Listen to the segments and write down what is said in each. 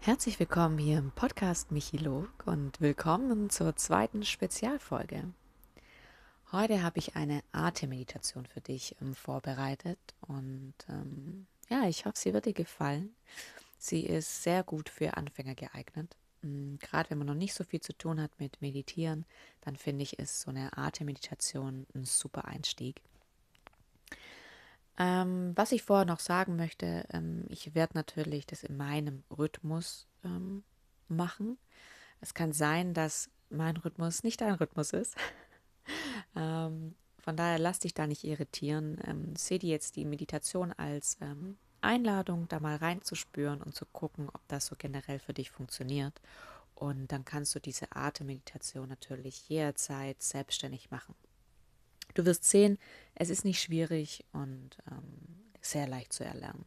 Herzlich willkommen hier im Podcast Michilog und willkommen zur zweiten Spezialfolge. Heute habe ich eine Atemmeditation für dich ähm, vorbereitet und ähm, ja, ich hoffe, sie wird dir gefallen. Sie ist sehr gut für Anfänger geeignet. Ähm, Gerade wenn man noch nicht so viel zu tun hat mit Meditieren, dann finde ich, ist so eine Atemmeditation ein super Einstieg. Ähm, was ich vorher noch sagen möchte, ähm, ich werde natürlich das in meinem Rhythmus ähm, machen. Es kann sein, dass mein Rhythmus nicht dein Rhythmus ist. Ähm, von daher lass dich da nicht irritieren. Ähm, sehe dir jetzt die Meditation als ähm, Einladung, da mal reinzuspüren und zu gucken, ob das so generell für dich funktioniert. Und dann kannst du diese Atemmeditation natürlich jederzeit selbstständig machen. Du wirst sehen, es ist nicht schwierig und ähm, sehr leicht zu erlernen.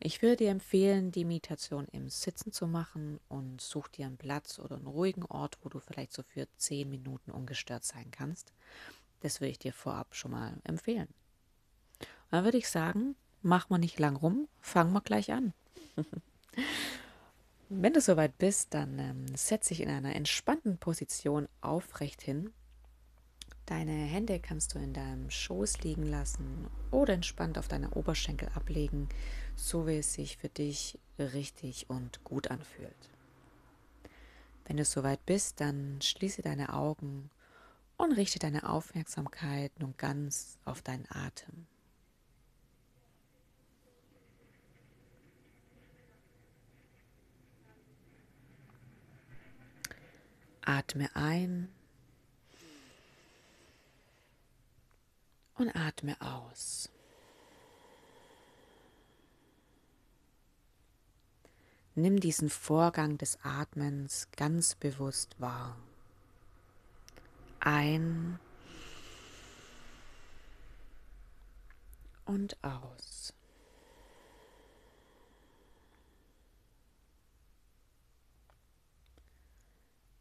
Ich würde dir empfehlen, die Meditation im Sitzen zu machen und such dir einen Platz oder einen ruhigen Ort, wo du vielleicht so für zehn Minuten ungestört sein kannst. Das würde ich dir vorab schon mal empfehlen. dann würde ich sagen, mach mal nicht lang rum, fang mal gleich an. Wenn du soweit bist, dann ähm, setz dich in einer entspannten Position aufrecht hin Deine Hände kannst du in deinem Schoß liegen lassen oder entspannt auf deine Oberschenkel ablegen, so wie es sich für dich richtig und gut anfühlt. Wenn du soweit bist, dann schließe deine Augen und richte deine Aufmerksamkeit nun ganz auf deinen Atem. Atme ein und atme aus. Nimm diesen Vorgang des Atmens ganz bewusst wahr. Ein und aus.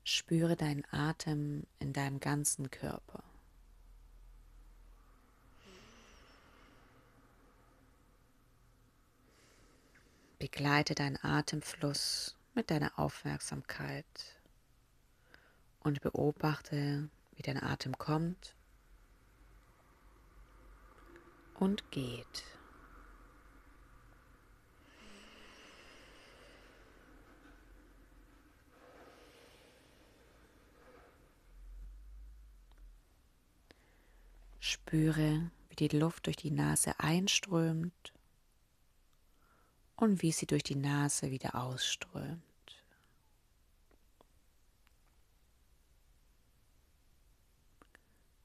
Spüre deinen Atem in deinem ganzen Körper. Begleite deinen Atemfluss mit deiner Aufmerksamkeit und beobachte, wie dein Atem kommt und geht. Spüre, wie die Luft durch die Nase einströmt und wie sie durch die Nase wieder ausströmt.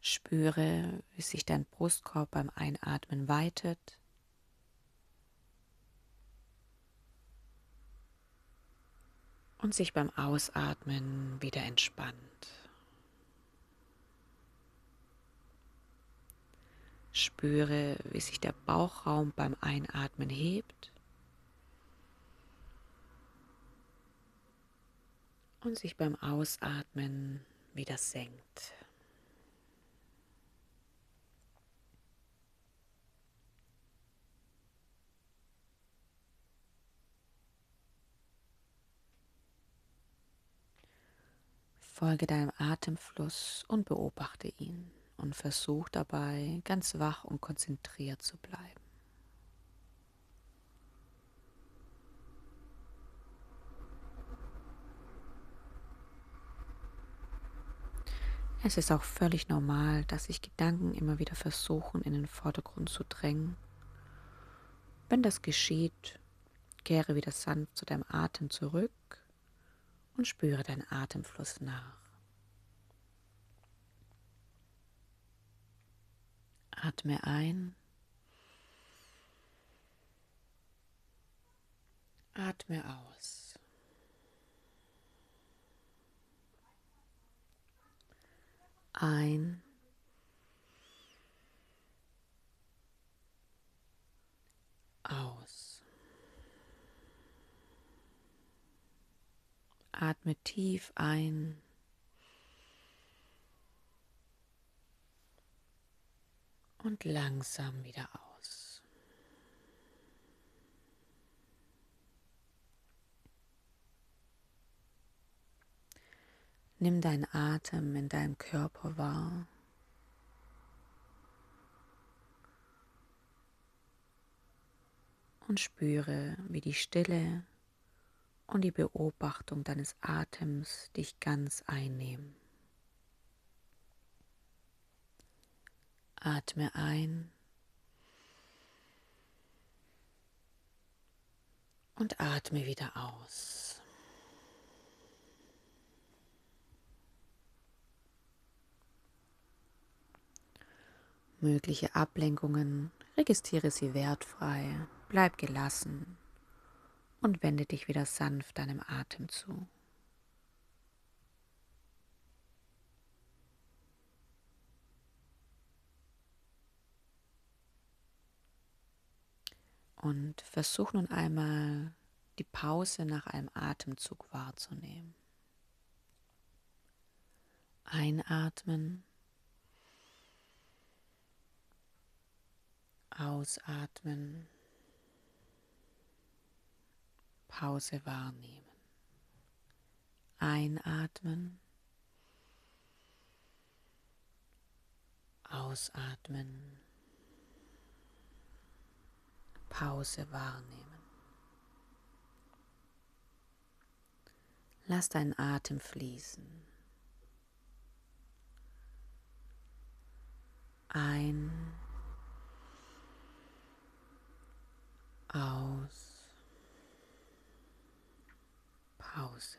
Spüre, wie sich dein Brustkorb beim Einatmen weitet und sich beim Ausatmen wieder entspannt. Spüre, wie sich der Bauchraum beim Einatmen hebt und sich beim Ausatmen wieder senkt. Folge deinem Atemfluss und beobachte ihn und versuch dabei ganz wach und konzentriert zu bleiben. Es ist auch völlig normal, dass sich Gedanken immer wieder versuchen, in den Vordergrund zu drängen. Wenn das geschieht, kehre wieder sanft zu deinem Atem zurück und spüre deinen Atemfluss nach. Atme ein. Atme aus. Ein. Aus. Atme tief ein. Und langsam wieder aus. Nimm deinen Atem in deinem Körper wahr. Und spüre, wie die Stille und die Beobachtung deines Atems dich ganz einnehmen. Atme ein und atme wieder aus. Mögliche Ablenkungen, registriere sie wertfrei, bleib gelassen und wende dich wieder sanft deinem Atem zu. Und versuch nun einmal die Pause nach einem Atemzug wahrzunehmen. Einatmen Ausatmen. Pause wahrnehmen. Einatmen. Ausatmen. Pause wahrnehmen. Lass deinen Atem fließen. Ein aus, Pause.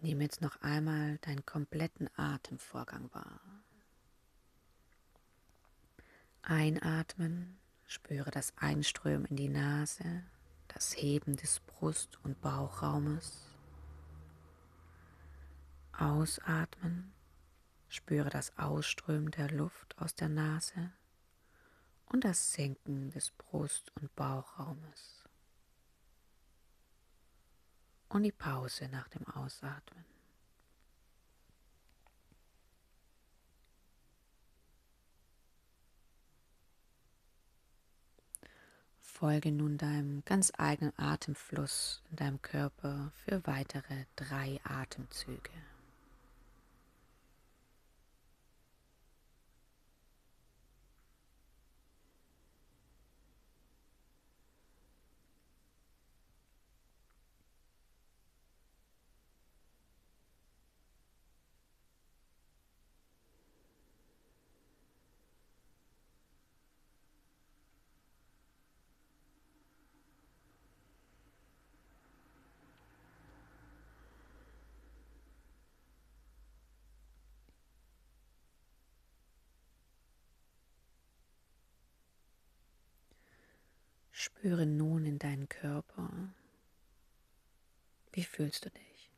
Nimm jetzt noch einmal deinen kompletten Atemvorgang wahr. Einatmen, spüre das Einströmen in die Nase das Heben des Brust- und Bauchraumes. Ausatmen, spüre das Ausströmen der Luft aus der Nase und das Senken des Brust- und Bauchraumes. Und die Pause nach dem Ausatmen. Folge nun deinem ganz eigenen Atemfluss in deinem Körper für weitere drei Atemzüge. Spüre nun in deinen Körper. Wie fühlst du dich?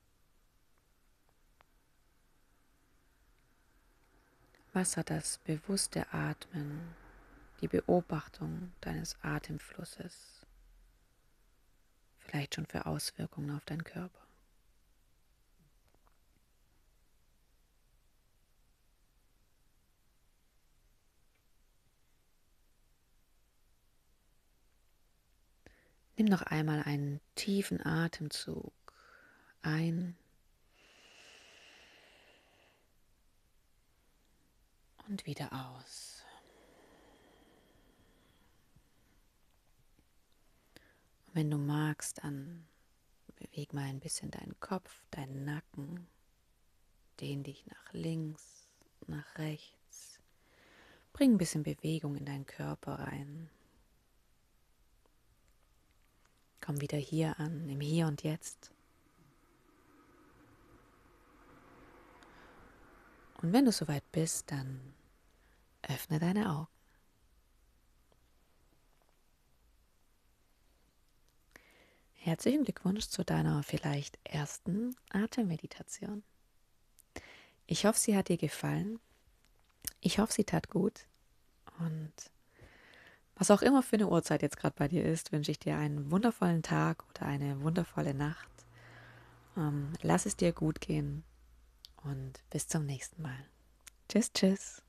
Was hat das bewusste Atmen, die Beobachtung deines Atemflusses vielleicht schon für Auswirkungen auf deinen Körper? Nimm noch einmal einen tiefen Atemzug ein und wieder aus. Und wenn du magst, dann beweg mal ein bisschen deinen Kopf, deinen Nacken, dehn dich nach links, nach rechts. Bring ein bisschen Bewegung in deinen Körper rein. Komm wieder hier an, im Hier und Jetzt. Und wenn du soweit bist, dann öffne deine Augen. Herzlichen Glückwunsch zu deiner vielleicht ersten Atemmeditation. Ich hoffe, sie hat dir gefallen. Ich hoffe, sie tat gut. Und was auch immer für eine Uhrzeit jetzt gerade bei dir ist, wünsche ich dir einen wundervollen Tag oder eine wundervolle Nacht. Ähm, lass es dir gut gehen und bis zum nächsten Mal. Tschüss, tschüss.